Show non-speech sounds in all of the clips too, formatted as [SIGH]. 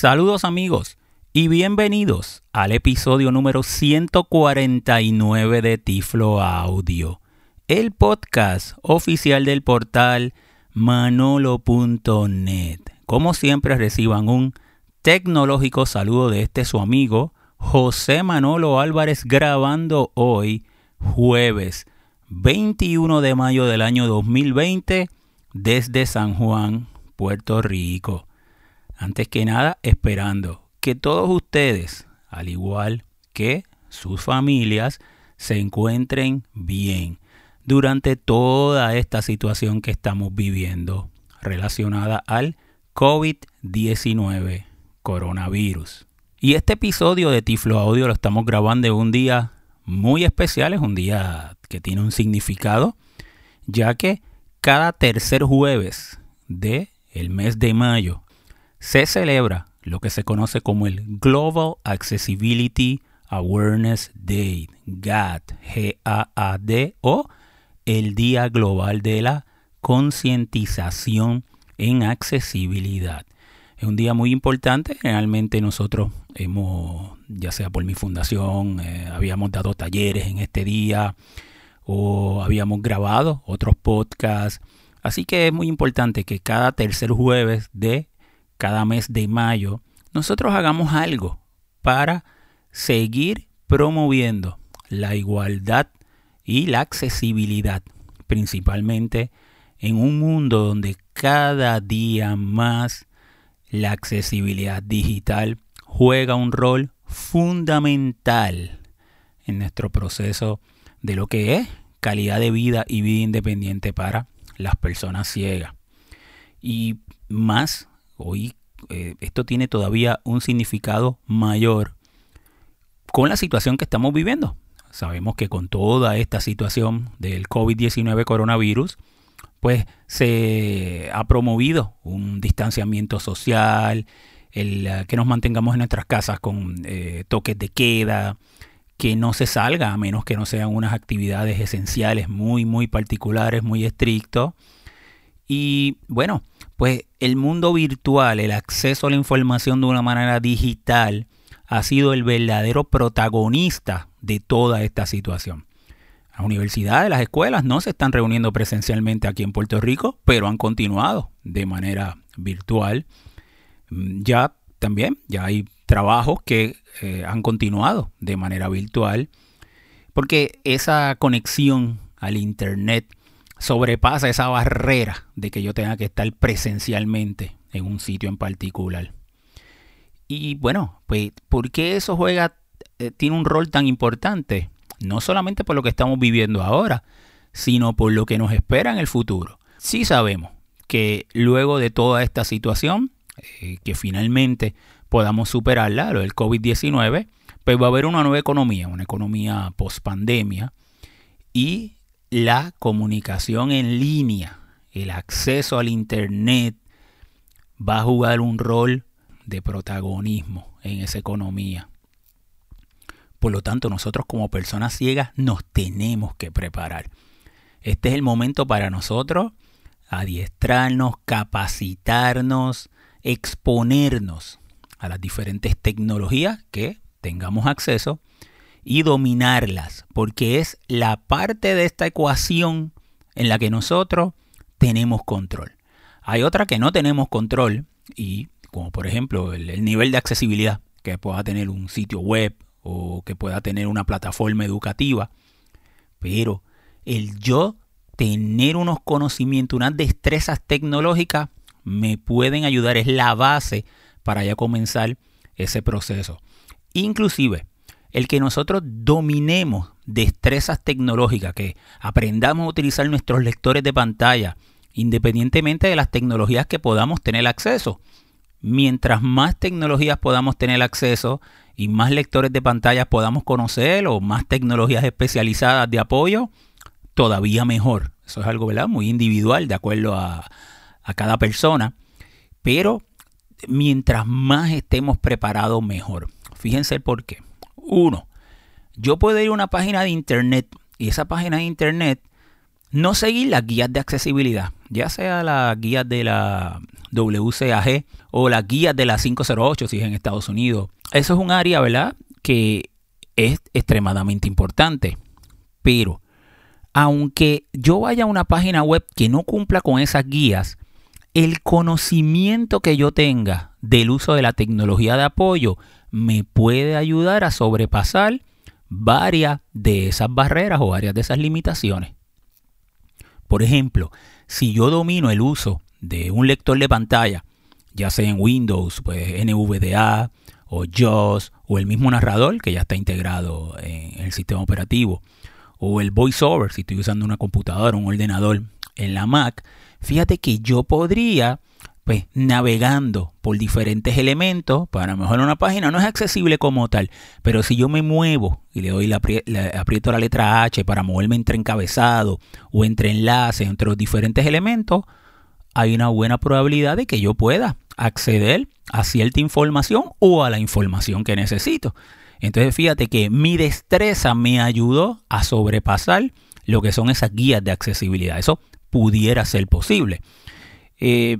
Saludos amigos y bienvenidos al episodio número 149 de Tiflo Audio, el podcast oficial del portal manolo.net. Como siempre reciban un tecnológico saludo de este su amigo José Manolo Álvarez grabando hoy jueves 21 de mayo del año 2020 desde San Juan, Puerto Rico. Antes que nada, esperando que todos ustedes, al igual que sus familias, se encuentren bien durante toda esta situación que estamos viviendo relacionada al COVID-19 coronavirus. Y este episodio de Tiflo Audio lo estamos grabando en un día muy especial, es un día que tiene un significado, ya que cada tercer jueves de el mes de mayo se celebra lo que se conoce como el Global Accessibility Awareness Day, GAD, G-A-A-D, o el Día Global de la Concientización en Accesibilidad. Es un día muy importante. Realmente nosotros hemos, ya sea por mi fundación, eh, habíamos dado talleres en este día o habíamos grabado otros podcasts. Así que es muy importante que cada tercer jueves de cada mes de mayo nosotros hagamos algo para seguir promoviendo la igualdad y la accesibilidad, principalmente en un mundo donde cada día más la accesibilidad digital juega un rol fundamental en nuestro proceso de lo que es calidad de vida y vida independiente para las personas ciegas. Y más, hoy eh, esto tiene todavía un significado mayor con la situación que estamos viviendo. Sabemos que con toda esta situación del COVID-19 coronavirus, pues se ha promovido un distanciamiento social, el eh, que nos mantengamos en nuestras casas con eh, toques de queda, que no se salga a menos que no sean unas actividades esenciales muy, muy particulares, muy estrictos. Y bueno, pues el mundo virtual, el acceso a la información de una manera digital, ha sido el verdadero protagonista de toda esta situación. Las universidades, las escuelas no se están reuniendo presencialmente aquí en Puerto Rico, pero han continuado de manera virtual. Mm, ya también, ya hay trabajos que eh, han continuado de manera virtual, porque esa conexión al Internet sobrepasa esa barrera de que yo tenga que estar presencialmente en un sitio en particular. Y bueno, pues, ¿por qué eso juega, eh, tiene un rol tan importante? no solamente por lo que estamos viviendo ahora, sino por lo que nos espera en el futuro. Sí sabemos que luego de toda esta situación, eh, que finalmente podamos superarla, lo del COVID-19, pues va a haber una nueva economía, una economía post pandemia y la comunicación en línea, el acceso al Internet va a jugar un rol de protagonismo en esa economía. Por lo tanto, nosotros como personas ciegas nos tenemos que preparar. Este es el momento para nosotros adiestrarnos, capacitarnos, exponernos a las diferentes tecnologías que tengamos acceso y dominarlas, porque es la parte de esta ecuación en la que nosotros tenemos control. Hay otra que no tenemos control y como por ejemplo el, el nivel de accesibilidad que pueda tener un sitio web o que pueda tener una plataforma educativa, pero el yo tener unos conocimientos, unas destrezas tecnológicas me pueden ayudar, es la base para ya comenzar ese proceso. Inclusive, el que nosotros dominemos destrezas tecnológicas, que aprendamos a utilizar nuestros lectores de pantalla, independientemente de las tecnologías que podamos tener acceso. Mientras más tecnologías podamos tener acceso, y más lectores de pantallas podamos conocer o más tecnologías especializadas de apoyo, todavía mejor. Eso es algo muy individual de acuerdo a cada persona. Pero mientras más estemos preparados, mejor. Fíjense por qué. Uno, yo puedo ir a una página de internet y esa página de internet no seguir las guías de accesibilidad, ya sea las guías de la WCAG o las guías de la 508 si es en Estados Unidos. Eso es un área, ¿verdad? Que es extremadamente importante. Pero, aunque yo vaya a una página web que no cumpla con esas guías, el conocimiento que yo tenga del uso de la tecnología de apoyo me puede ayudar a sobrepasar varias de esas barreras o varias de esas limitaciones. Por ejemplo, si yo domino el uso de un lector de pantalla, ya sea en Windows, pues NVDA o JAWS o el mismo narrador que ya está integrado en el sistema operativo, o el VoiceOver si estoy usando una computadora un ordenador en la Mac, fíjate que yo podría pues navegando por diferentes elementos, para mejorar una página no es accesible como tal, pero si yo me muevo y le doy la, aprieto la letra H para moverme entre encabezado o entre enlaces, entre los diferentes elementos, hay una buena probabilidad de que yo pueda acceder a cierta información o a la información que necesito. Entonces fíjate que mi destreza me ayudó a sobrepasar lo que son esas guías de accesibilidad. Eso pudiera ser posible. Eh,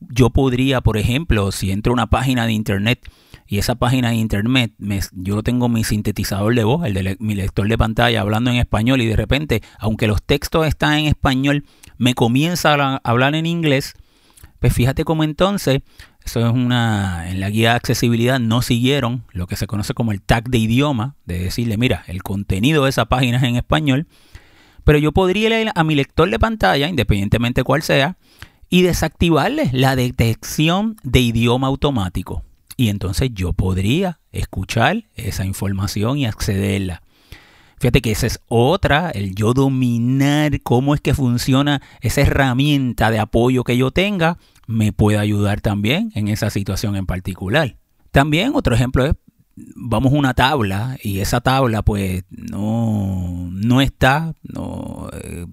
yo podría, por ejemplo, si entro a una página de internet y esa página de internet, yo tengo mi sintetizador de voz, el de mi lector de pantalla hablando en español y de repente, aunque los textos están en español, me comienza a hablar en inglés, pues fíjate cómo entonces, eso es una, en la guía de accesibilidad no siguieron lo que se conoce como el tag de idioma, de decirle, mira, el contenido de esa página es en español, pero yo podría ir a mi lector de pantalla, independientemente cuál sea, y desactivarle la detección de idioma automático. Y entonces yo podría escuchar esa información y accederla. Fíjate que esa es otra, el yo dominar cómo es que funciona esa herramienta de apoyo que yo tenga, me puede ayudar también en esa situación en particular. También otro ejemplo es, vamos a una tabla y esa tabla pues no, no está, no, eh,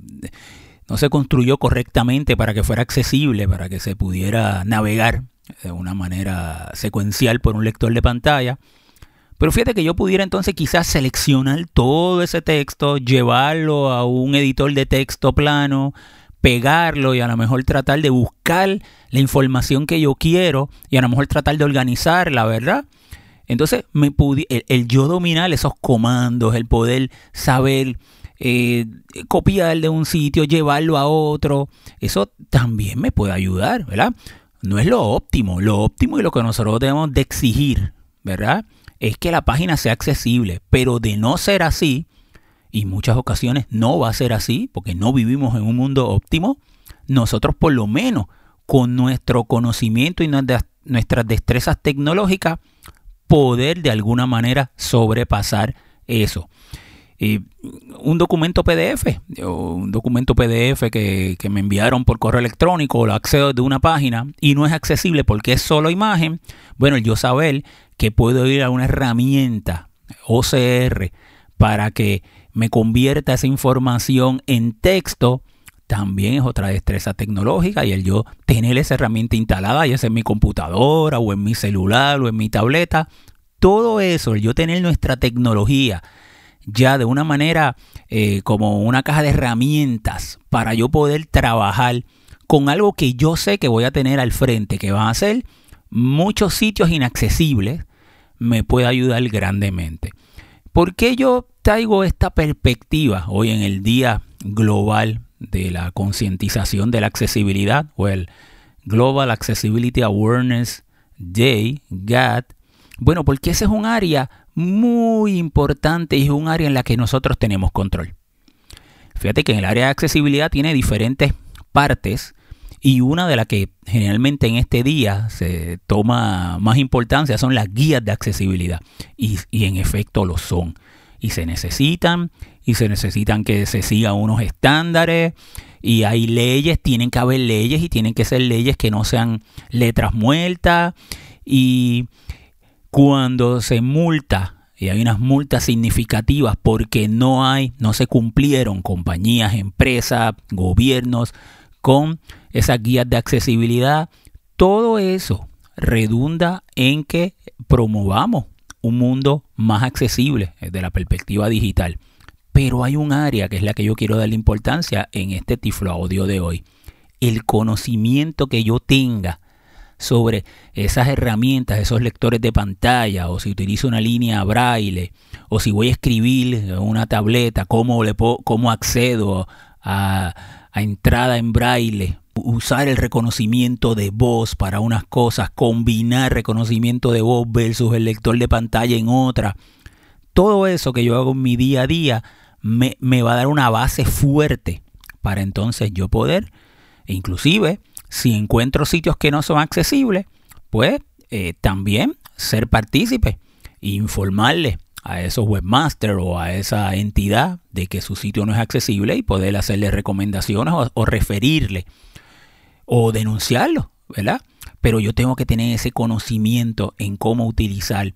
no se construyó correctamente para que fuera accesible, para que se pudiera navegar de una manera secuencial por un lector de pantalla. Pero fíjate que yo pudiera entonces quizás seleccionar todo ese texto, llevarlo a un editor de texto plano, pegarlo y a lo mejor tratar de buscar la información que yo quiero y a lo mejor tratar de organizarla, ¿verdad? Entonces me el, el yo dominar esos comandos, el poder saber eh, copiar de un sitio, llevarlo a otro, eso también me puede ayudar, ¿verdad? No es lo óptimo, lo óptimo y lo que nosotros debemos de exigir, ¿verdad? Es que la página sea accesible, pero de no ser así, y muchas ocasiones no va a ser así, porque no vivimos en un mundo óptimo, nosotros por lo menos con nuestro conocimiento y nuestras destrezas tecnológicas, poder de alguna manera sobrepasar eso un documento PDF, un documento PDF que, me enviaron por correo electrónico, lo accedo de una página y no es accesible porque es solo imagen, bueno, yo saber que puedo ir a una herramienta OCR para que me convierta esa información en texto, también es otra destreza tecnológica y el yo tener esa herramienta instalada, ya sea en mi computadora o en mi celular o en mi tableta, todo eso, el yo tener nuestra tecnología ya de una manera eh, como una caja de herramientas para yo poder trabajar con algo que yo sé que voy a tener al frente, que van a ser muchos sitios inaccesibles, me puede ayudar grandemente. ¿Por qué yo traigo esta perspectiva hoy en el Día Global de la Concientización de la Accesibilidad o el Global Accessibility Awareness Day, GATT? Bueno, porque ese es un área muy importante y es un área en la que nosotros tenemos control. Fíjate que en el área de accesibilidad tiene diferentes partes y una de las que generalmente en este día se toma más importancia son las guías de accesibilidad y, y en efecto lo son y se necesitan y se necesitan que se sigan unos estándares y hay leyes, tienen que haber leyes y tienen que ser leyes que no sean letras muertas y cuando se multa y hay unas multas significativas porque no hay, no se cumplieron compañías, empresas, gobiernos con esas guías de accesibilidad, todo eso redunda en que promovamos un mundo más accesible desde la perspectiva digital. Pero hay un área que es la que yo quiero darle importancia en este tiflo audio de hoy. El conocimiento que yo tenga sobre esas herramientas, esos lectores de pantalla, o si utilizo una línea braille, o si voy a escribir una tableta, cómo, le cómo accedo a, entrada en braille, usar el reconocimiento de voz para unas cosas, combinar reconocimiento de voz versus el lector de pantalla en otra. Todo eso que yo hago en mi día a día me, me va a dar una base fuerte para entonces yo poder, inclusive, si encuentro sitios que no son accesibles, pues eh, también ser partícipe informarle a esos webmasters o a esa entidad de que su sitio no es accesible y poder hacerle recomendaciones o, referirle o denunciarlo, ¿verdad? Pero yo tengo que tener ese conocimiento en cómo utilizar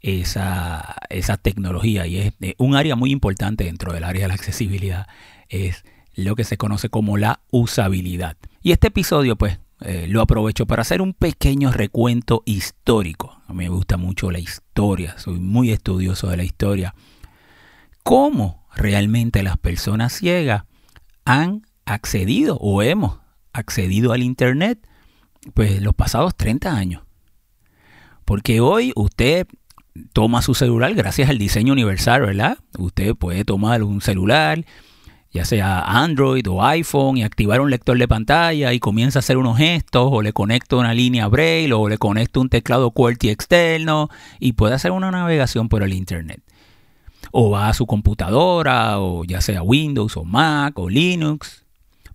esa, esa tecnología y es un área muy importante dentro del área de la accesibilidad es lo que se conoce como la usabilidad. Y este episodio pues eh, lo aprovecho para hacer un pequeño recuento histórico. A mí me gusta mucho la historia, soy muy estudioso de la historia. ¿Cómo realmente las personas ciegas han accedido o hemos accedido al Internet? Pues los pasados 30 años. Porque hoy usted toma su celular gracias al diseño universal, ¿verdad? Usted puede tomar un celular ya sea Android o iPhone, y activar un lector de pantalla y comienza a hacer unos gestos, o le conecto una línea Braille, o le conecto un teclado QWERTY externo, y puede hacer una navegación por el Internet. O va a su computadora, o ya sea Windows, o Mac, o Linux,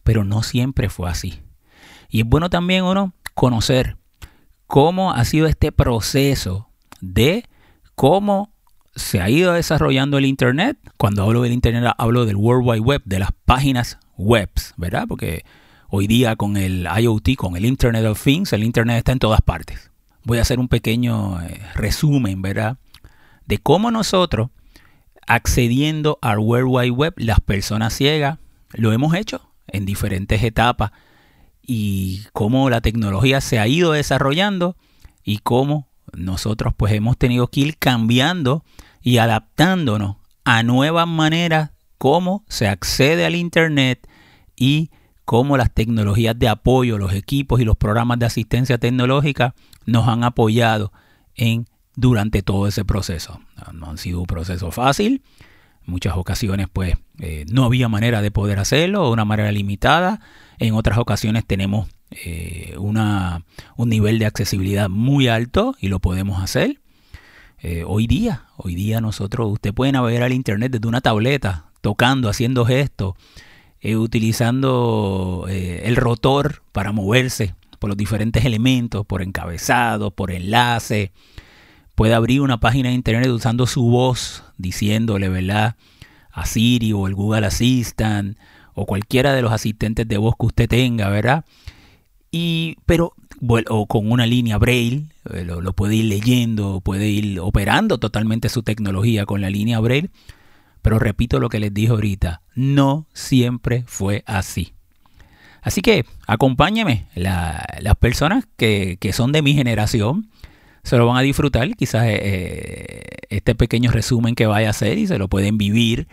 pero no siempre fue así. Y es bueno también uno conocer cómo ha sido este proceso de cómo se ha ido desarrollando el Internet. Cuando hablo del Internet hablo del World Wide Web, de las páginas web, ¿verdad? Porque hoy día con el IoT, con el Internet of Things, el Internet está en todas partes. Voy a hacer un pequeño eh, resumen, ¿verdad? De cómo nosotros, accediendo al World Wide Web, las personas ciegas, lo hemos hecho en diferentes etapas y cómo la tecnología se ha ido desarrollando y cómo nosotros pues hemos tenido que ir cambiando y adaptándonos a nuevas maneras cómo se accede al Internet y cómo las tecnologías de apoyo, los equipos y los programas de asistencia tecnológica nos han apoyado en durante todo ese proceso. No han sido un proceso fácil. En muchas ocasiones pues eh, no había manera de poder hacerlo, una manera limitada. En otras ocasiones tenemos eh, una, un nivel de accesibilidad muy alto y lo podemos hacer. Eh, hoy día, hoy día nosotros, usted puede navegar al internet desde una tableta, tocando, haciendo gestos, eh, utilizando el rotor para moverse por los diferentes elementos, por encabezado, por enlace. Puede abrir una página de internet usando su voz, diciéndole, ¿verdad? A Siri o el Google Assistant o cualquiera de los asistentes de voz que usted tenga, ¿verdad? Y, pero, o con una línea Braille, eh, lo, puede ir leyendo, puede ir operando totalmente su tecnología con la línea Braille. Pero repito lo que les dije ahorita, no siempre fue así. Así que acompáñenme, las personas que, son de mi generación se lo van a disfrutar, quizás eh, eh, este pequeño resumen que vaya a hacer y se lo pueden vivir.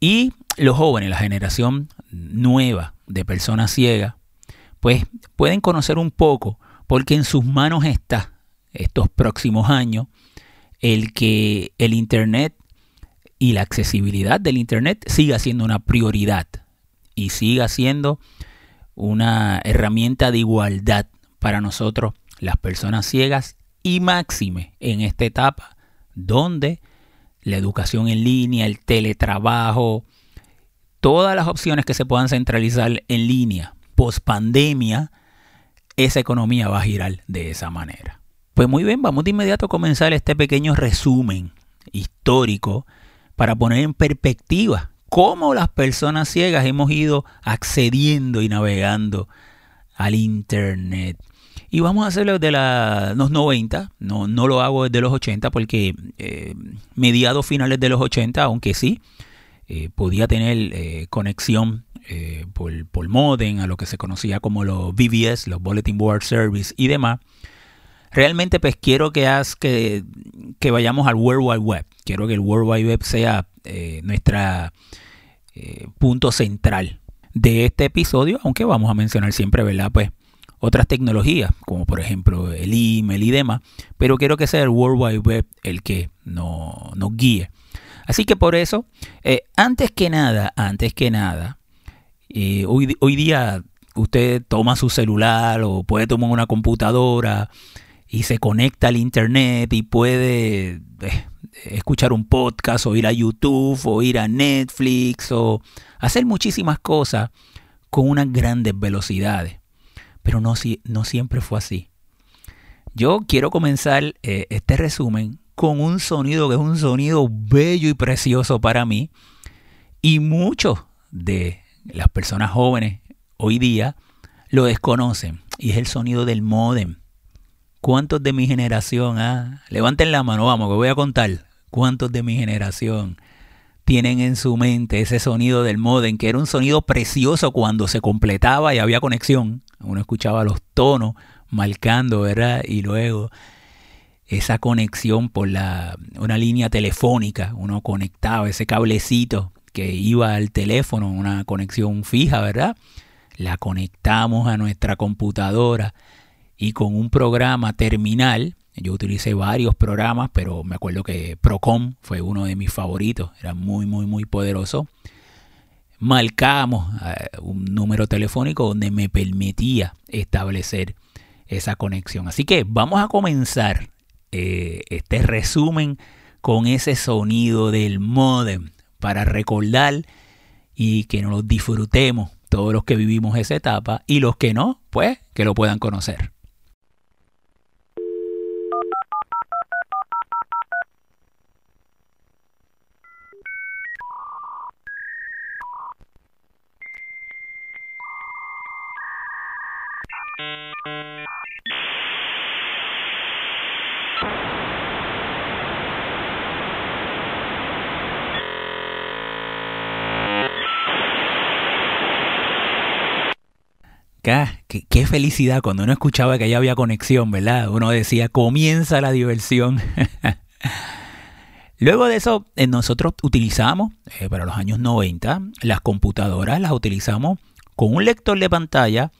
Y los jóvenes, la generación nueva de personas ciegas, pues pueden conocer un poco, porque en sus manos está estos próximos años el que el Internet y la accesibilidad del Internet siga siendo una prioridad y siga siendo una herramienta de igualdad para nosotros, las personas ciegas, y máxime en esta etapa donde la educación en línea, el teletrabajo, todas las opciones que se puedan centralizar en línea post pandemia, esa economía va a girar de esa manera. Pues muy bien, vamos de inmediato a comenzar este pequeño resumen histórico para poner en perspectiva cómo las personas ciegas hemos ido accediendo y navegando al Internet. Y vamos a hacerlo desde los 90, no, no lo hago desde los 80 porque eh, mediados finales de los 80, aunque sí, eh, podía tener eh, conexión eh, por, por, modem, a lo que se conocía como los BBS, los Bulletin Board Service y demás. Realmente pues quiero que, que, que vayamos al World Wide Web. Quiero que el World Wide Web sea eh, nuestra eh, punto central de este episodio, aunque vamos a mencionar siempre, ¿verdad? Pues otras tecnologías, como por ejemplo el email y demás, pero quiero que sea el World Wide Web el que nos, nos guíe. Así que por eso, eh, antes que nada, antes que nada, eh, hoy, hoy día usted toma su celular o puede tomar una computadora y se conecta al internet y puede eh, escuchar un podcast o ir a YouTube o ir a Netflix o hacer muchísimas cosas con unas grandes velocidades. Pero no, no siempre fue así. Yo quiero comenzar este resumen con un sonido que es un sonido bello y precioso para mí. Y muchos de las personas jóvenes hoy día lo desconocen. Y es el sonido del modem. ¿Cuántos de mi generación? Ah? Levanten la mano, vamos, que voy a contar. ¿Cuántos de mi generación tienen en su mente ese sonido del modem, que era un sonido precioso cuando se completaba y había conexión? Uno escuchaba los tonos marcando, ¿verdad? Y luego esa conexión por la, una línea telefónica, uno conectaba ese cablecito que iba al teléfono, una conexión fija, ¿verdad? La conectamos a nuestra computadora y con un programa terminal, yo utilicé varios programas, pero me acuerdo que Procom fue uno de mis favoritos, era muy, muy, muy poderoso. Marcamos eh, un número telefónico donde me permitía establecer esa conexión. Así que vamos a comenzar eh, este resumen con ese sonido del modem para recordar y que nos disfrutemos todos los que vivimos esa etapa y los que no, pues que lo puedan conocer. Qué, felicidad cuando uno escuchaba que ya había conexión, ¿verdad? Uno decía, comienza la diversión. [LAUGHS] Luego de eso, eh, nosotros utilizamos, eh, para los años 90, las computadoras las utilizamos con un lector de pantalla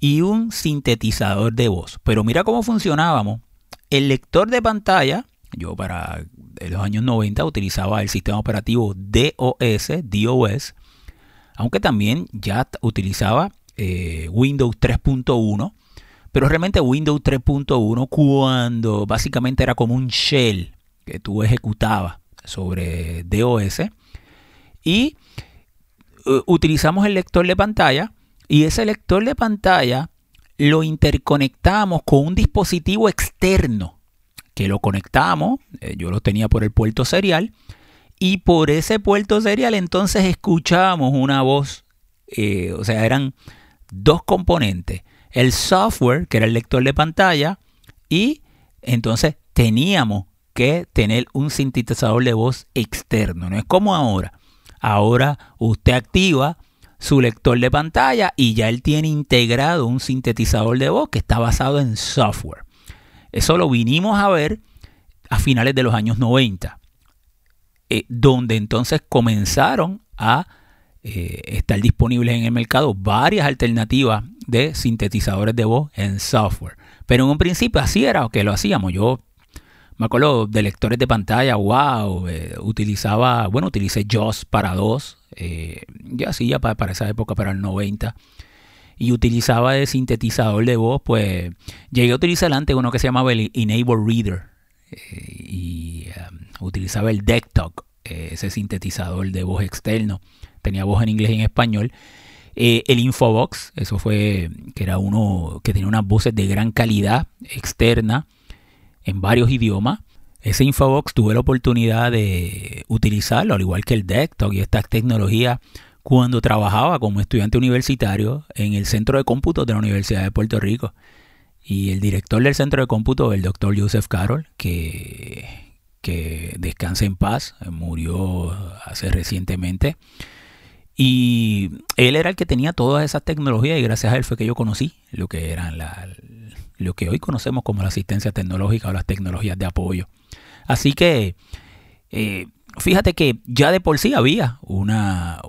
y un sintetizador de voz. Pero mira cómo funcionábamos. El lector de pantalla, yo para los años 90 utilizaba el sistema operativo DOS, DOS, aunque también ya utilizaba eh, Windows 3.1, pero realmente Windows 3.1 cuando básicamente era como un shell que tú ejecutabas sobre DOS y uh, utilizamos el lector de pantalla y ese lector de pantalla lo interconectamos con un dispositivo externo que lo conectamos, eh, yo lo tenía por el puerto serial y por ese puerto serial entonces escuchábamos una voz, eh, o sea, eran dos componentes. El software, que era el lector de pantalla, y entonces teníamos que tener un sintetizador de voz externo. No es como ahora. Ahora usted activa su lector de pantalla y ya él tiene integrado un sintetizador de voz que está basado en software. Eso lo vinimos a ver a finales de los años 90, eh, donde entonces comenzaron a eh, están disponibles en el mercado varias alternativas de sintetizadores de voz en software. Pero en un principio así era que lo hacíamos. Yo me acuerdo de lectores de pantalla, wow, eh, utilizaba, bueno, utilicé JOS para dos, eh, ya sí, ya para, esa época, para el 90. Y utilizaba de sintetizador de voz, pues llegué a utilizar antes uno que se llamaba el Enable Reader. y utilizaba el DeckTalk, ese sintetizador de voz externo tenía voz en inglés y en español. Eh, el Infobox, eso fue que era uno que tenía unas voces de gran calidad externa en varios idiomas. Ese Infobox tuve la oportunidad de utilizarlo, al igual que el desktop y estas tecnologías, cuando trabajaba como estudiante universitario en el centro de cómputo de la Universidad de Puerto Rico. Y el director del centro de cómputo, el doctor Joseph Carroll, que, que descanse en paz, murió hace recientemente. Y él era el que tenía todas esas tecnologías y gracias a él fue que yo conocí lo que eran lo que hoy conocemos como la asistencia tecnológica o las tecnologías de apoyo. Así que eh, fíjate que ya de por sí había una,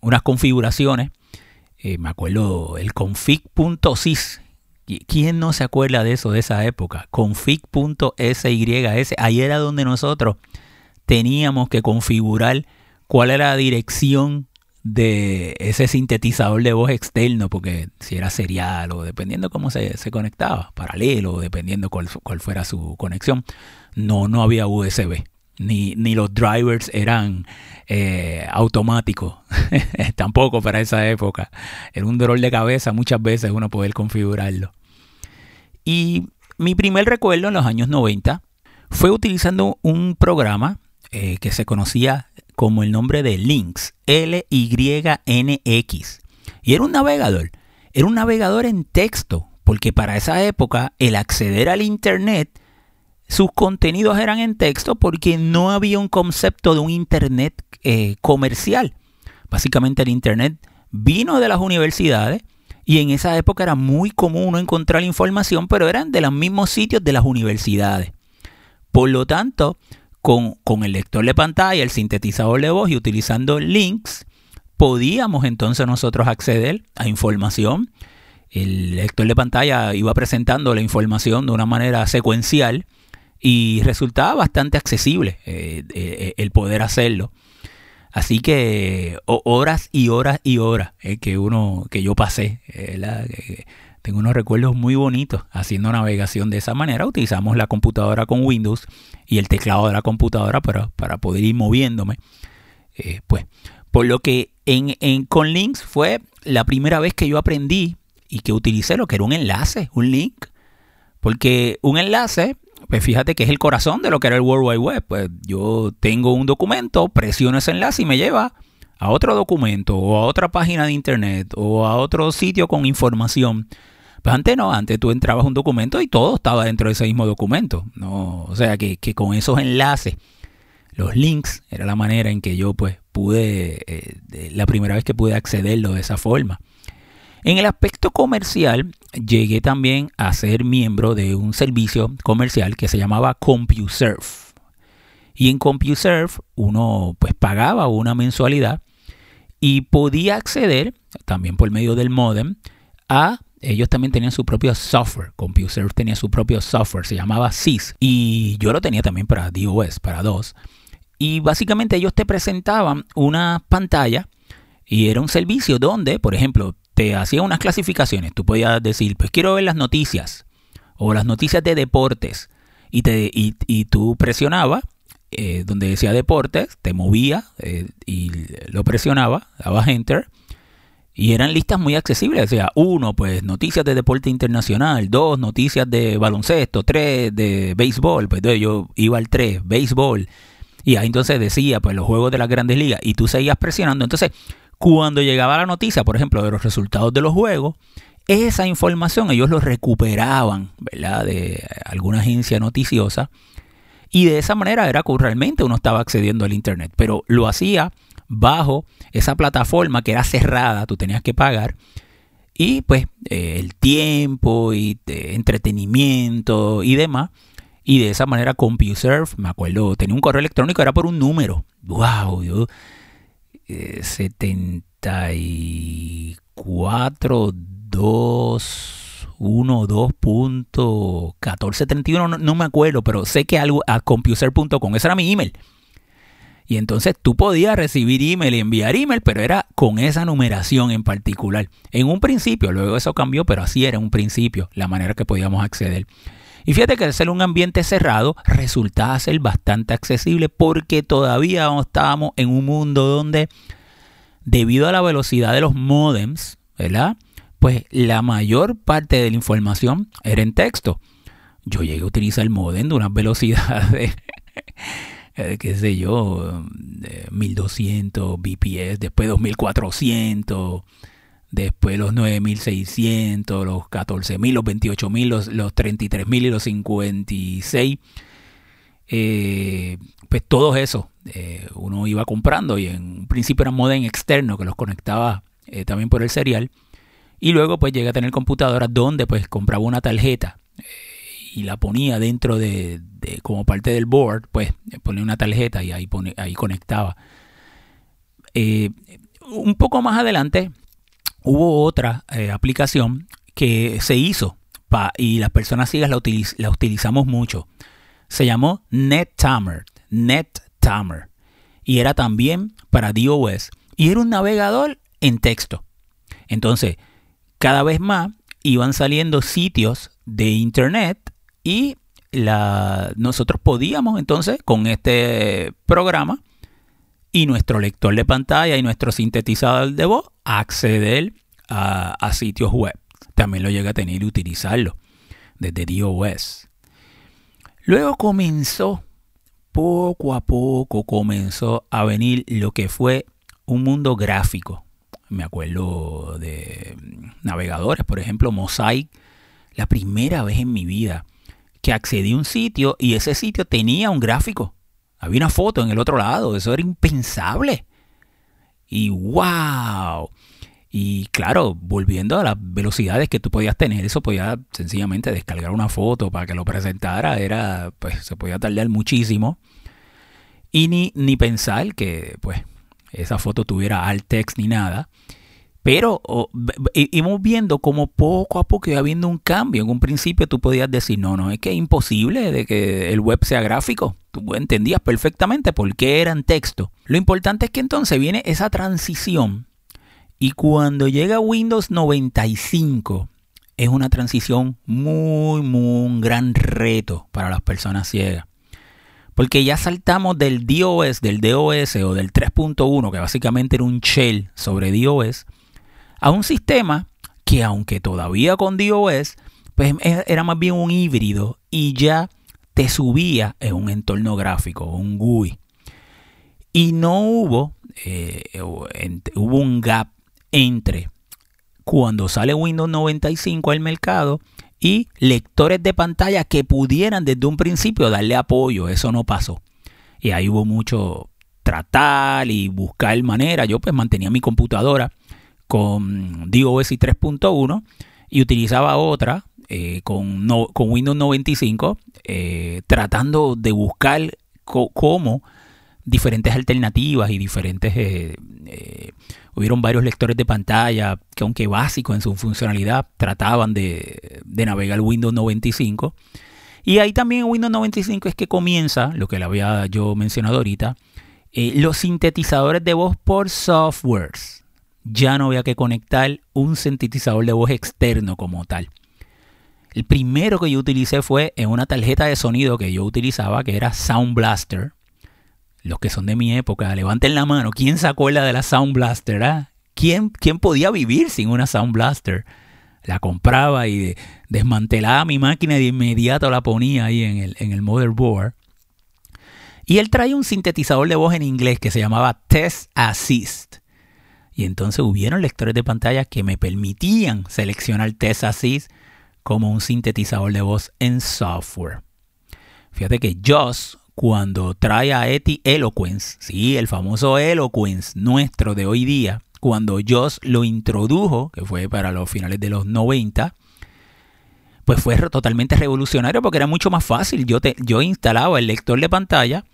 unas configuraciones. Eh, me acuerdo el config.sys. ¿Quién no se acuerda de eso, de esa época? config.sys. Ahí era donde nosotros teníamos que configurar cuál era la dirección de ese sintetizador de voz externo, porque si era serial o dependiendo cómo se, conectaba, paralelo, dependiendo cuál, cuál, fuera su conexión, no, no había USB, ni, ni los drivers eran eh, automáticos, [LAUGHS] tampoco para esa época. Era un dolor de cabeza muchas veces uno poder configurarlo. Y mi primer recuerdo en los años 90 fue utilizando un programa eh, que se conocía como el nombre de Lynx, L-Y-N-X. Y era un navegador, era un navegador en texto, porque para esa época el acceder al Internet, sus contenidos eran en texto porque no había un concepto de un Internet eh, comercial. Básicamente el Internet vino de las universidades y en esa época era muy común encontrar información, pero eran de los mismos sitios de las universidades. Por lo tanto, con, el lector de pantalla, el sintetizador de voz y utilizando links, podíamos entonces nosotros acceder a información. El lector de pantalla iba presentando la información de una manera secuencial y resultaba bastante accesible eh, eh, el poder hacerlo. Así que horas y horas y horas eh, que uno que yo pasé, tengo unos recuerdos muy bonitos haciendo navegación de esa manera. Utilizamos la computadora con Windows y el teclado de la computadora para, para poder ir moviéndome. Eh, pues, por lo que en, en, con links fue la primera vez que yo aprendí y que utilicé lo que era un enlace, un link. Porque un enlace, pues fíjate que es el corazón de lo que era el World Wide Web. Pues yo tengo un documento, presiono ese enlace y me lleva a otro documento o a otra página de internet o a otro sitio con información pues antes no, antes tú entrabas un documento y todo estaba dentro de ese mismo documento. No, o sea que, con esos enlaces, los links, era la manera en que yo pues pude, eh, la primera vez que pude accederlo de esa forma. En el aspecto comercial, llegué también a ser miembro de un servicio comercial que se llamaba CompuServe. Y en CompuServe uno pues pagaba una mensualidad y podía acceder, también por medio del modem, a ellos también tenían su propio software. CompuServe tenía su propio software, se llamaba SIS. Y yo lo tenía también para DOS, para DOS. Y básicamente ellos te presentaban una pantalla y era un servicio donde, por ejemplo, te hacían unas clasificaciones. Tú podías decir, pues quiero ver las noticias o las noticias de deportes. Y, te, y, tú presionabas eh, donde decía deportes, te movía eh, y lo presionaba, dabas enter y eran listas muy accesibles. O sea, uno, pues noticias de deporte internacional. Dos, noticias de baloncesto. Tres, de béisbol. Pues yo iba al tres, béisbol. Y ahí entonces decía, pues los juegos de las grandes ligas. Y tú seguías presionando. Entonces, cuando llegaba la noticia, por ejemplo, de los resultados de los juegos, esa información ellos lo recuperaban, ¿verdad? De alguna agencia noticiosa. Y de esa manera era que realmente uno estaba accediendo al Internet. Pero lo hacía bajo esa plataforma que era cerrada, tú tenías que pagar. Y pues eh, el tiempo y eh, entretenimiento y demás. Y de esa manera CompuServe, me acuerdo, tenía un correo electrónico, era por un número. ¡Wow! Yo, eh, 74 2 1 2.1431, no, no me acuerdo, pero sé que algo a CompuServe.com, ese era mi email. Y entonces tú podías recibir email y enviar email, pero era con esa numeración en particular. En un principio, luego eso cambió, pero así era un principio, la manera que podíamos acceder. Y fíjate que al ser un ambiente cerrado resultaba ser bastante accesible porque todavía estábamos en un mundo donde, debido a la velocidad de los modems, ¿verdad? Pues la mayor parte de la información era en texto. Yo llegué a utilizar el modem de unas [LAUGHS] velocidades eh, qué sé yo, 1200 BPS, después 2400, después los 9600, los 14000, los 28000, los, los 33000 y los 56. Eh, pues todo eso eh, uno iba comprando y en un principio era modem externo que los conectaba eh, también por el serial y luego pues llegué a tener computadoras donde pues compraba una tarjeta y la ponía dentro de, como parte del board, pues ponía una tarjeta y ahí, ahí conectaba. Eh, un poco más adelante hubo otra eh, aplicación que se hizo y las personas ciegas la, la utilizamos mucho. Se llamó NetTamer. NetTamer. Y era también para DOS. Y era un navegador en texto. Entonces, cada vez más iban saliendo sitios de internet y nosotros podíamos entonces con este programa y nuestro lector de pantalla y nuestro sintetizador de voz acceder a, sitios web. También lo llega a tener y utilizarlo desde DOS. Luego comenzó, poco a poco comenzó a venir lo que fue un mundo gráfico. Me acuerdo de navegadores, por ejemplo, Mosaic, la primera vez en mi vida que accedí a un sitio y ese sitio tenía un gráfico. Había una foto en el otro lado, eso era impensable. Y wow. Y claro, volviendo a las velocidades que tú podías tener, eso podía sencillamente descargar una foto para que lo presentara, era, pues, se podía tardar muchísimo. Y ni, ni pensar que, pues, esa foto tuviera alt text ni nada. Pero íbamos viendo como poco a poco iba habiendo un cambio. En un principio tú podías decir, no, no, es que es imposible de que el web sea gráfico. Tú entendías perfectamente por qué eran texto. Lo importante es que entonces viene esa transición. Y cuando llega Windows 95, es una transición muy, muy gran reto para las personas ciegas. Porque ya saltamos del DOS, del DOS o del 3.1, que básicamente era un shell sobre DOS, a un sistema que aunque todavía con DOS, pues era más bien un híbrido y ya te subía en un entorno gráfico, un GUI. Y no hubo, eh, hubo un gap entre cuando sale Windows 95 al mercado y lectores de pantalla que pudieran desde un principio darle apoyo. Eso no pasó. Y ahí hubo mucho tratar y buscar manera. Yo pues mantenía mi computadora con DOS 3.1 y utilizaba otra eh, con, con, Windows 95 eh, tratando de buscar cómo diferentes alternativas y diferentes... Eh, hubieron varios lectores de pantalla que aunque básicos en su funcionalidad trataban de, de navegar Windows 95. Y ahí también en Windows 95 es que comienza, lo que le había yo mencionado ahorita, los sintetizadores de voz por softwares ya no había que conectar un sintetizador de voz externo como tal. El primero que yo utilicé fue en una tarjeta de sonido que yo utilizaba, que era Sound Blaster. Los que son de mi época, levanten la mano. ¿Quién se acuerda de la Sound Blaster? Ah? ¿Quién, ¿Quién, podía vivir sin una Sound Blaster? La compraba y desmantelaba mi máquina y de inmediato la ponía ahí en el, en el motherboard. Y él traía un sintetizador de voz en inglés que se llamaba Test Assist. Y entonces hubieron lectores de pantalla que me permitían seleccionar Assist como un sintetizador de voz en software. Fíjate que JOS, cuando trae a Eti Eloquence, sí, el famoso Eloquence nuestro de hoy día, cuando JOS lo introdujo, que fue para los finales de los 90, pues fue totalmente revolucionario porque era mucho más fácil. Yo, te, yo instalaba el lector de pantalla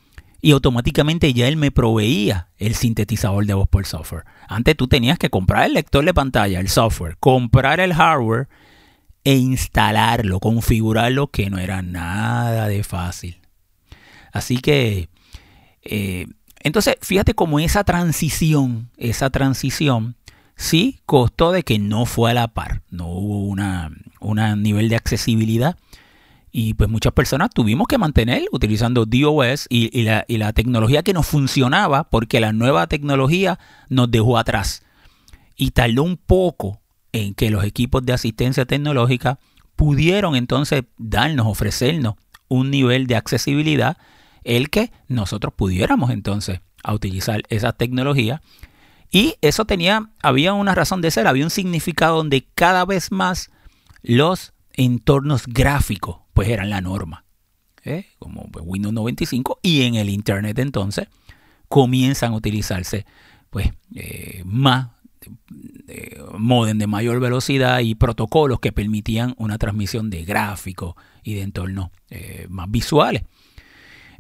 y automáticamente ya él me proveía el sintetizador de voz por software. Antes tú tenías que comprar el lector de pantalla, el software, comprar el hardware e instalarlo, configurarlo, que no era nada de fácil. Así que, eh, entonces, fíjate cómo esa transición, esa transición, sí costó de que no fue a la par, no hubo un nivel de accesibilidad y pues muchas personas tuvimos que mantener utilizando DOS y, la, y, la, tecnología que nos funcionaba porque la nueva tecnología nos dejó atrás. Y tardó un poco en que los equipos de asistencia tecnológica pudieron entonces darnos, ofrecernos un nivel de accesibilidad, el que nosotros pudiéramos entonces a utilizar esa tecnología. Y eso tenía, había una razón de ser, había un significado donde cada vez más los entornos gráficos pues eran la norma, ¿eh? como pues, Windows 95 y en el Internet entonces comienzan a utilizarse pues eh, más modem de mayor velocidad y protocolos que permitían una transmisión de gráficos y de entornos eh, más visuales.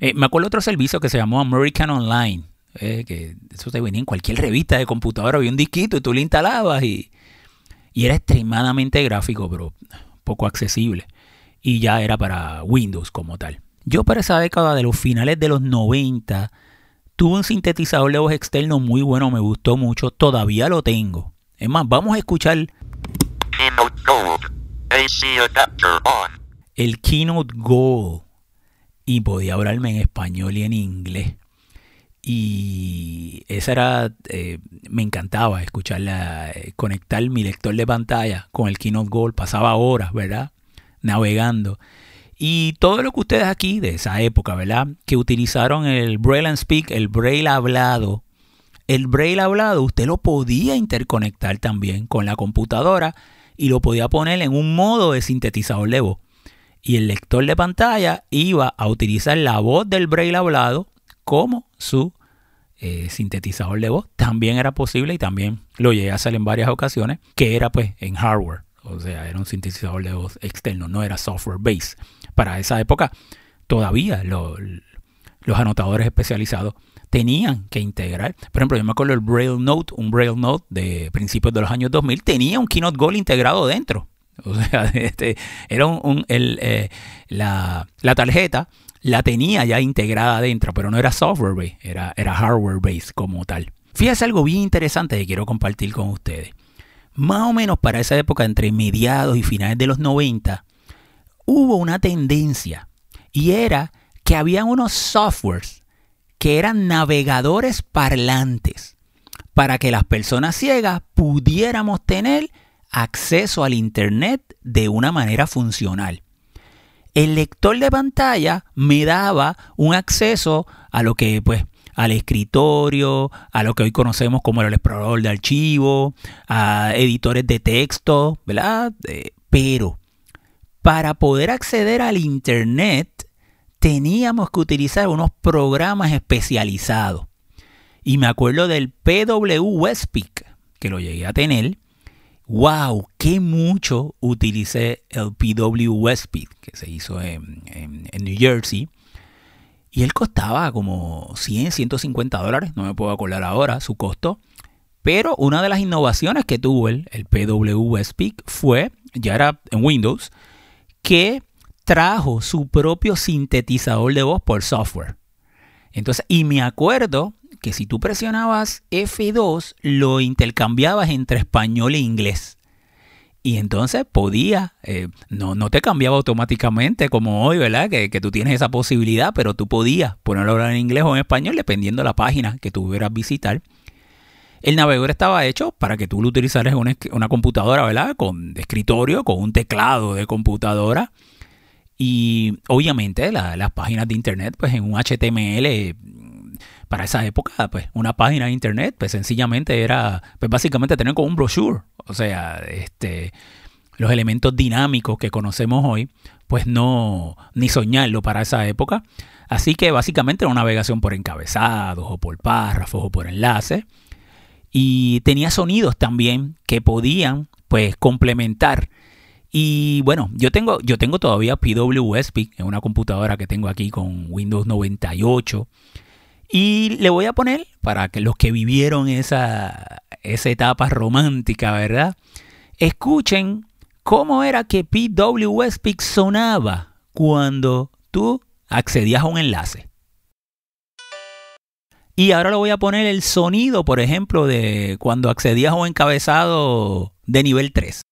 Eh, me acuerdo otro servicio que se llamó American Online, eh, que eso te venía en cualquier revista de computadora, había un disquito y tú lo instalabas y, y era extremadamente gráfico, pero poco accesible. Y ya era para Windows como tal. Yo para esa década de los finales de los 90 tuve un sintetizador de voz externo muy bueno, me gustó mucho, todavía lo tengo. Es más, vamos a escuchar Keynote Gold. AC adapter on. el Keynote Gold y podía hablarme en español y en inglés. Y esa era, eh, me encantaba escucharla, eh, conectar mi lector de pantalla con el Keynote Gold. Pasaba horas, ¿verdad? Navegando. Y todo lo que ustedes aquí de esa época, ¿verdad? Que utilizaron el Braille and Speak, el Braille hablado. El Braille hablado usted lo podía interconectar también con la computadora y lo podía poner en un modo de sintetizador de voz. Y el lector de pantalla iba a utilizar la voz del Braille hablado como su eh, sintetizador de voz. También era posible y también lo llegué a hacer en varias ocasiones, que era pues en hardware. O sea, era un sintetizador de voz externo, no era software base. Para esa época, todavía lo- los anotadores especializados tenían que integrar. Por ejemplo, yo me acuerdo el Braille Note, un Braille Note de principios de los años 2000, tenía un Keynote Gold integrado dentro. [LAUGHS] O sea, este, era un- el, eh, la, la tarjeta la tenía ya integrada dentro, pero no era software base, era, era hardware base como tal. Fíjese algo bien interesante que quiero compartir con ustedes. Más o menos para esa época, entre mediados y finales de los 90, hubo una tendencia y era que había unos softwares que eran navegadores parlantes para que las personas ciegas pudiéramos tener acceso al Internet de una manera funcional. El lector de pantalla me daba un acceso a lo que, pues, al escritorio, a lo que hoy conocemos como el explorador de archivos, a editores de texto, ¿verdad? Eh, pero para poder acceder al Internet teníamos que utilizar unos programas especializados. Y me acuerdo del PW Westpeak, que lo llegué a tener. ¡Wow! ¡Qué mucho utilicé el PW Westpeak, que se hizo en, en- New Jersey! Y él costaba como 100, 150 dólares, no me puedo acordar ahora su costo. Pero una de las innovaciones que tuvo el, el PW Westpeak fue, ya era en Windows, que trajo su propio sintetizador de voz por software. Entonces, y me acuerdo que si tú presionabas F2, lo intercambiabas entre español e inglés. Y entonces podía, eh, no, no te cambiaba automáticamente como hoy, ¿verdad? Que, que tú tienes esa posibilidad, pero tú podías ponerlo en inglés o en español dependiendo de la página que tuvieras visitar. El navegador estaba hecho para que tú lo utilizaras en una, computadora, ¿verdad? Con escritorio, con un teclado de computadora. Y obviamente la- las páginas de internet, pues en un HTML, para esa época, pues una página de internet, pues sencillamente era, pues básicamente tener como un brochure. O sea, este, los elementos dinámicos que conocemos hoy, pues no, ni soñarlo para esa época. Así que básicamente era una navegación por encabezados o por párrafos o por enlaces. Y tenía sonidos también que podían, pues, complementar y bueno, yo tengo, yo tengo todavía PWSpeak en una computadora que tengo aquí con Windows 98. Y le voy a poner, para que los que vivieron esa, esa etapa romántica, ¿verdad? Escuchen cómo era que PWSpeak sonaba cuando tú accedías a un enlace. Y ahora le voy a poner el sonido, por ejemplo, de cuando accedías a un encabezado de nivel 3.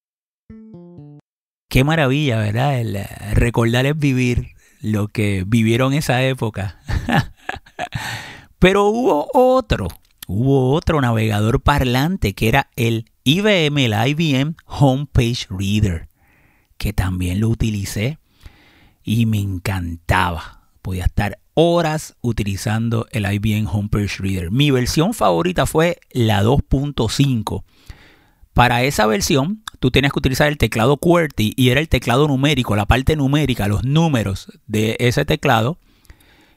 Qué maravilla, ¿verdad? El eh, recordar es vivir lo que vivieron esa época. [LAUGHS] Pero hubo otro, hubo otro navegador parlante que era el IBM, el IBM Homepage Reader, que también lo utilicé y me encantaba. Podía estar horas utilizando el IBM Homepage Reader. Mi versión favorita fue la 2.5. Para esa versión, tú tenías que utilizar el teclado QWERTY y era el teclado numérico, la parte numérica, los números de ese teclado.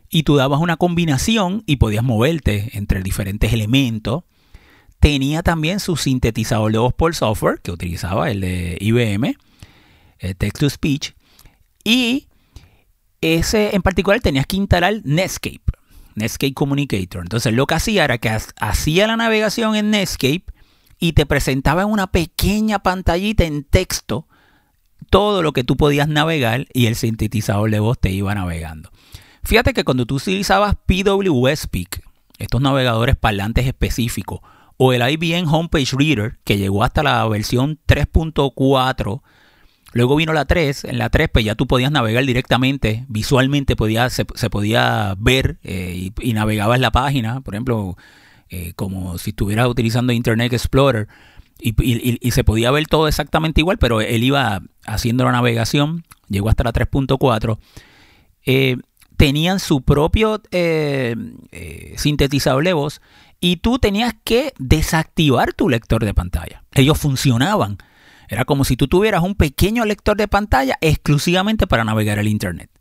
Y tú dabas una combinación y podías moverte entre diferentes elementos. tenía también su sintetizador de voz por software que utilizaba el de IBM, el Text to Speech, y ese en particular tenías que instalar Netscape, Netscape Communicator. Entonces lo que hacía era que hacía la navegación en Netscape y te presentaba en una pequeña pantallita en texto todo lo que tú podías navegar y el sintetizador de voz te iba navegando. Fíjate que cuando tú utilizabas PWSpeak, estos navegadores parlantes específicos, o el IBM Homepage Reader, que llegó hasta la versión 3.4, luego vino la 3, en la 3 pues ya tú podías navegar directamente, visualmente podía, se, podía ver eh, y, navegabas la página, por ejemplo, eh, como si estuvieras utilizando Internet Explorer, y, se podía ver todo exactamente igual, pero él iba haciendo la navegación, llegó hasta la 3.4. Eh, tenían su propio eh, eh, sintetizador de voz y tú tenías que desactivar tu lector de pantalla. Ellos funcionaban. Era como si tú tuvieras un pequeño lector de pantalla exclusivamente para navegar el Internet.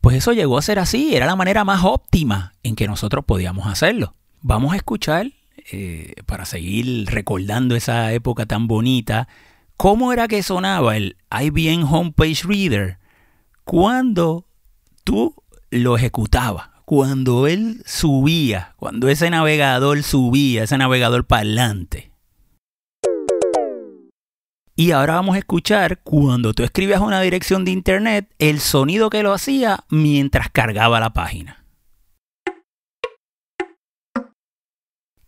Pues eso llegó a ser así, era la manera más óptima en que nosotros podíamos hacerlo. Vamos a escuchar, eh, para seguir recordando esa época tan bonita, cómo era que sonaba el IBM Homepage Reader cuando tú lo ejecutaba. Cuando él subía, cuando ese navegador subía, ese navegador parlante. Y ahora vamos a escuchar cuando tú escribías una dirección de internet, el sonido que lo hacía mientras cargaba la página.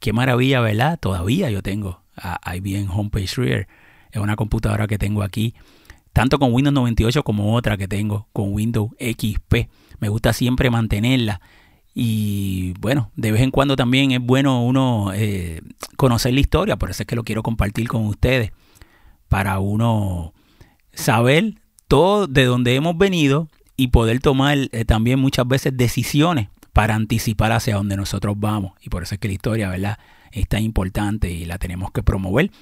Qué maravilla, ¿verdad? Todavía yo tengo a IBM Homepage Reader. Es una computadora que tengo aquí, tanto con Windows 98 como otra que tengo con Windows XP me gusta siempre mantenerla. Y bueno, de vez en cuando también es bueno uno eh, conocer la historia, por eso es que lo quiero compartir con ustedes, para uno saber todo de dónde hemos venido y poder tomar eh, también muchas veces decisiones para anticipar hacia dónde nosotros vamos. Y por eso es que la historia, ¿verdad? Es tan importante y la tenemos que promover.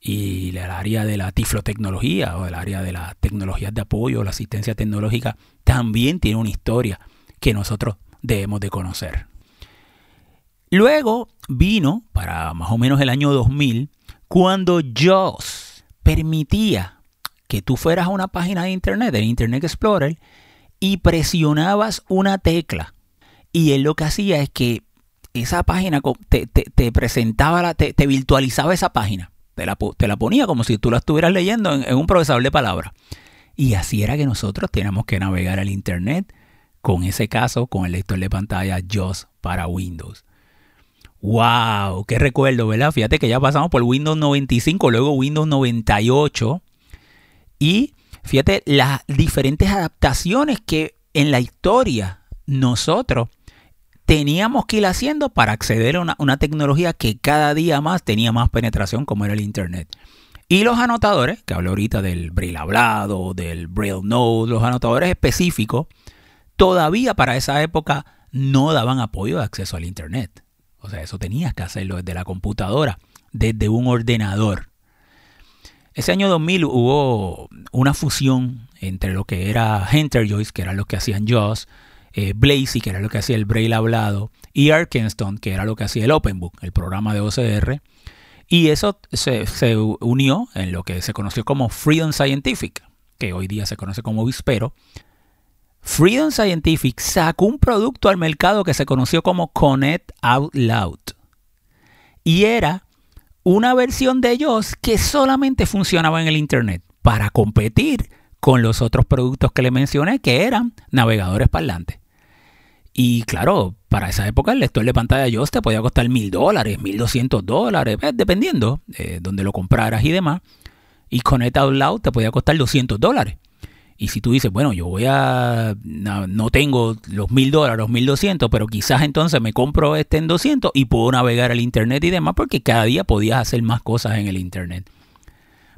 Y el área de la tiflotecnología o el área de las tecnologías de apoyo, la asistencia tecnológica, también tiene una historia que nosotros debemos de conocer. Luego vino, para más o menos el año 2000, cuando JAWS permitía que tú fueras a una página de Internet, de Internet Explorer, y presionabas una tecla. Y él lo que hacía es que esa página te, presentaba, la, te, virtualizaba esa página. Te la, te la, ponía como si tú la estuvieras leyendo en, en un procesador de palabras. Y así era que nosotros teníamos que navegar al Internet, con ese caso, con el lector de pantalla JOS para Windows. ¡Wow! ¡Qué recuerdo, ¿verdad? Fíjate que ya pasamos por Windows 95, luego Windows 98. Y fíjate las diferentes adaptaciones que en la historia nosotros teníamos que ir haciendo para acceder a una, tecnología que cada día más tenía más penetración como era el Internet. Y los anotadores, que hablo ahorita del Braille hablado, del Braille Note, los anotadores específicos, todavía para esa época no daban apoyo de acceso al Internet. O sea, eso tenías que hacerlo desde la computadora, desde un ordenador. Ese año 2000 hubo una fusión entre lo que era Joyce, que era lo que hacían JAWS, eh, Blazy, que era lo que hacía el Braille hablado, y Arkanston, que era lo que hacía el OpenBook, el programa de OCR, y eso se, unió en lo que se conoció como Freedom Scientific, que hoy día se conoce como Vispero. Freedom Scientific sacó un producto al mercado que se conoció como Connect Out Loud. Y era una versión de ellos que solamente funcionaba en el Internet para competir con los otros productos que le mencioné, que eran navegadores parlantes. Y claro, para esa época el lector de pantalla JOS te podía costar mil dólares, mil doscientos dólares, eh, dependiendo de eh, donde lo compraras y demás. Y Connect Out Loud te podía costar 200 dólares. Y si tú dices, bueno, yo voy a. No, tengo los mil dólares, los mil doscientos, pero quizás entonces me compro este en 200 y puedo navegar al internet y demás, porque cada día podías hacer más cosas en el internet.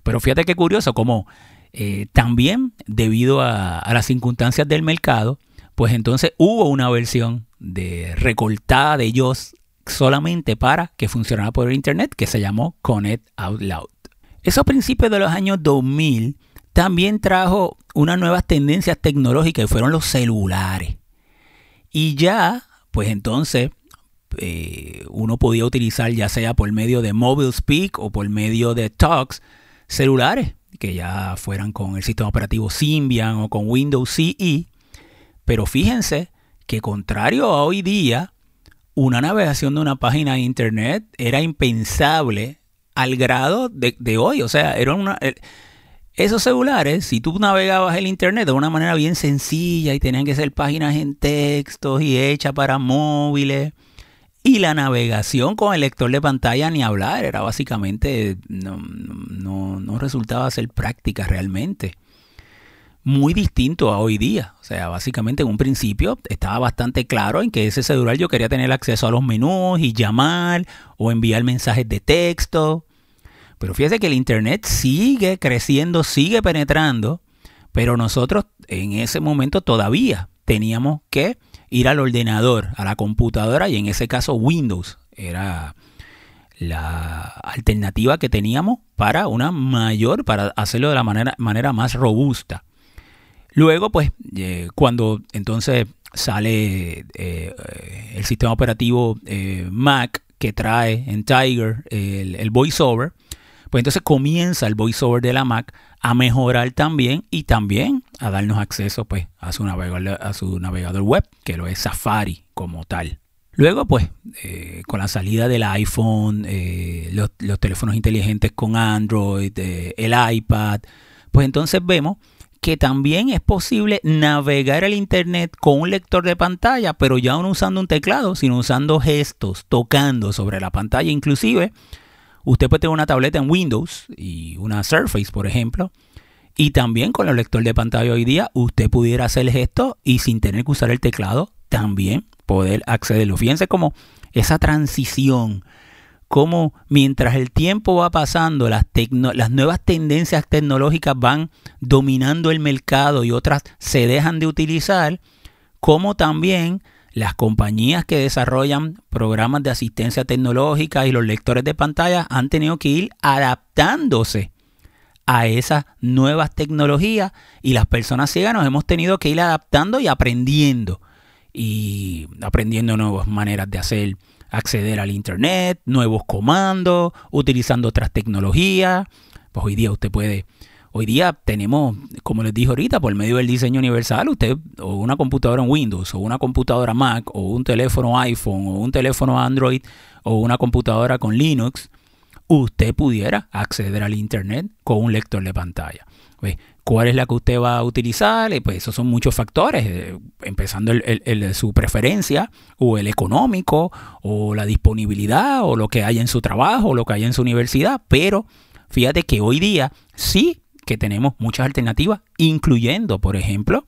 Pero fíjate qué curioso, como eh, también debido a las circunstancias del mercado, pues entonces hubo una versión de recortada de ellos solamente para que funcionara por internet que se llamó Connect Out Loud. Eso principios de los años 2000 también trajo unas nuevas tendencias tecnológicas y fueron los celulares. Y ya, pues entonces, eh, uno podía utilizar ya sea por medio de Mobile Speak o por medio de Talks celulares que ya fueran con el sistema operativo Symbian o con Windows CE. Pero fíjense que contrario a hoy día, una navegación de una página de internet era impensable al grado de, hoy. O sea, era una, esos celulares, si tú navegabas el internet de una manera bien sencilla y tenían que ser páginas en textos y hechas para móviles, y la navegación con el lector de pantalla ni hablar, era básicamente, no, no, resultaba ser práctica realmente. Muy distinto a hoy día. O sea, básicamente en un principio estaba bastante claro en que ese celular yo quería tener acceso a los menús y llamar o enviar mensajes de texto. Pero fíjese que el Internet sigue creciendo, sigue penetrando, pero nosotros en ese momento todavía teníamos que ir al ordenador, a la computadora y en ese caso Windows era la alternativa que teníamos para una mayor, para hacerlo de la manera, manera más robusta. Luego, pues, eh, cuando entonces sale eh, el sistema operativo eh, Mac que trae en Tiger el, el VoiceOver, pues entonces comienza el voiceover de la Mac a mejorar también y también a darnos acceso pues a su navegador, a su navegador web, que lo es Safari como tal. Luego, pues, eh, con la salida del iPhone, eh, los, teléfonos inteligentes con Android, el iPad, pues entonces vemos que también es posible navegar el Internet con un lector de pantalla, pero ya no usando un teclado, sino usando gestos, tocando sobre la pantalla. Inclusive, Usted puede tener una tableta en Windows y una Surface, por ejemplo. Y también con el lector de pantalla hoy día, usted pudiera hacer el gesto y sin tener que usar el teclado, también poder accederlo. Fíjense cómo esa transición, cómo mientras el tiempo va pasando, las, las nuevas tendencias tecnológicas van dominando el mercado y otras se dejan de utilizar, como también las compañías que desarrollan programas de asistencia tecnológica y los lectores de pantalla han tenido que ir adaptándose a esas nuevas tecnologías y las personas ciegas nos hemos tenido que ir adaptando y aprendiendo y aprendiendo nuevas maneras de hacer acceder al internet, nuevos comandos, utilizando otras tecnologías. Pues hoy día usted puede Hoy día tenemos, como les dije ahorita, por medio del diseño universal, usted o una computadora en Windows, o una computadora Mac, o un teléfono iPhone, o un teléfono Android, o una computadora con Linux, usted pudiera acceder al Internet con un lector de pantalla. ¿Cuál es la que usted va a utilizar? Pues esos son muchos factores, eh, empezando el, el, su preferencia, o el económico, o la disponibilidad, o lo que hay en su trabajo, o lo que hay en su universidad, pero fíjate que hoy día sí que tenemos muchas alternativas, incluyendo, por ejemplo,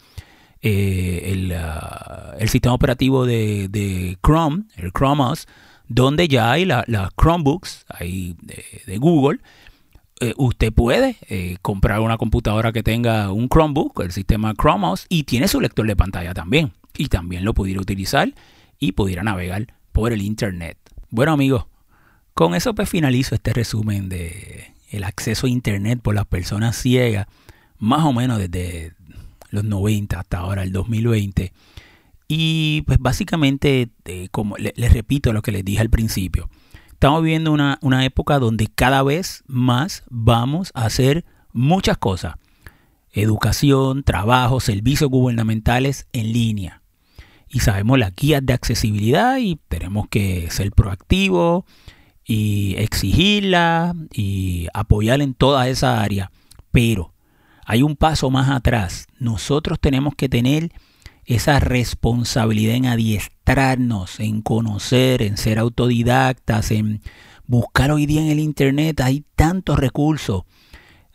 eh, ah, el, sistema operativo de, Chrome, el Chrome OS, donde ya hay las Chromebooks ahí de, Google. Eh, usted puede eh, comprar una computadora que tenga un Chromebook, el sistema Chrome OS, y tiene su lector de pantalla también. Y también lo pudiera utilizar y pudiera navegar por el Internet. Bueno amigos, con eso pues finalizo este resumen de el acceso a Internet por las personas ciegas, más o menos desde los 90 hasta ahora, el 2020. Y pues básicamente, eh, como les, repito lo que les dije al principio, estamos viviendo una, una época donde cada vez más vamos a hacer muchas cosas. Educación, trabajo, servicios gubernamentales en línea. Y sabemos las guías de accesibilidad y tenemos que ser proactivos, y exigirla y apoyar en toda esa área. Pero hay un paso más atrás. Nosotros tenemos que tener esa responsabilidad en adiestrarnos, en conocer, en ser autodidactas, en buscar hoy día en el Internet. Hay tantos recursos.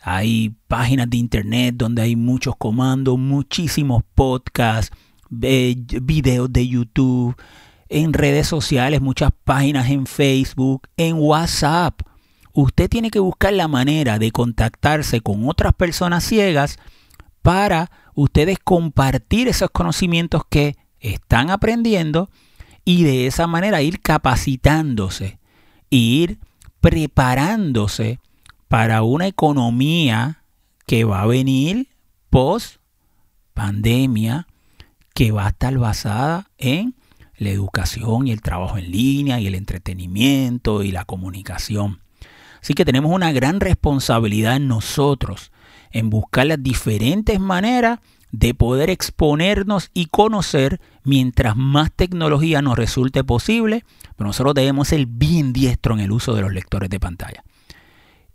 Hay páginas de Internet donde hay muchos comandos, muchísimos podcasts, videos de YouTube en redes sociales, muchas páginas en Facebook, en WhatsApp. Usted tiene que buscar la manera de contactarse con otras personas ciegas para ustedes compartir esos conocimientos que están aprendiendo y de esa manera ir capacitándose, ir preparándose para una economía que va a venir post pandemia, que va a estar basada en la educación y el trabajo en línea y el entretenimiento y la comunicación. Así que tenemos una gran responsabilidad en nosotros en buscar las diferentes maneras de poder exponernos y conocer mientras más tecnología nos resulte posible, pero nosotros debemos ser bien diestro en el uso de los lectores de pantalla.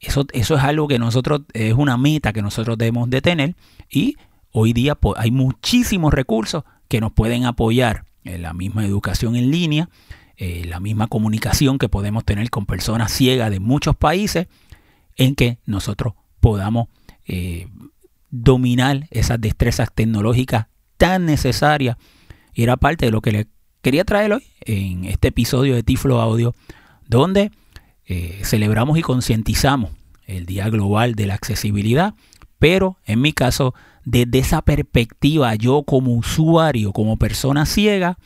Eso, eso es algo que nosotros, es una meta que nosotros debemos de tener y hoy día hay muchísimos recursos que nos pueden apoyar en la misma educación en línea, eh, la misma comunicación que podemos tener con personas ciegas de muchos países, en que nosotros podamos eh, dominar esas destrezas tecnológicas tan necesarias. Y era parte de lo que le quería traer hoy en este episodio de Tiflo Audio, donde eh, celebramos y concientizamos el Día Global de la Accesibilidad, pero en mi caso, desde esa perspectiva, yo como usuario, como persona ciega,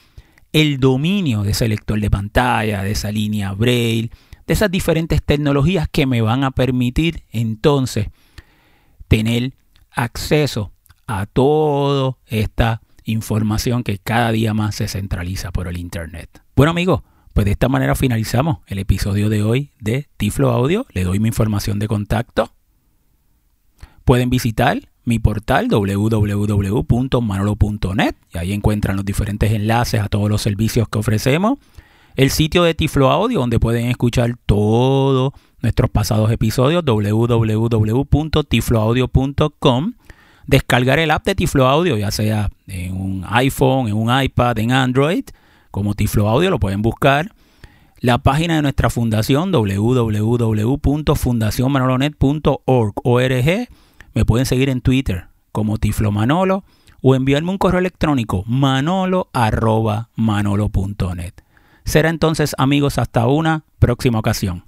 el dominio de ese lector de pantalla, de esa línea braille, de esas diferentes tecnologías que me van a permitir entonces tener acceso a toda esta información que cada día más se centraliza por el Internet. Bueno amigos, pues de esta manera finalizamos el episodio de hoy de Tiflo Audio. Le doy mi información de contacto. Pueden visitar mi portal www.manolo.net y ahí encuentran los diferentes enlaces a todos los servicios que ofrecemos. El sitio de Tiflo Audio donde pueden escuchar todos nuestros pasados episodios www.tifloaudio.com. Descargar el app de Tiflo Audio ya sea en un iPhone, en un iPad, en Android como Tiflo Audio, lo pueden buscar. La página de nuestra fundación www.fundacionmanolonet.org me pueden seguir en Twitter como Tiflo Manolo o enviarme un correo electrónico manolo@manolo.net. Será entonces amigos hasta una próxima ocasión.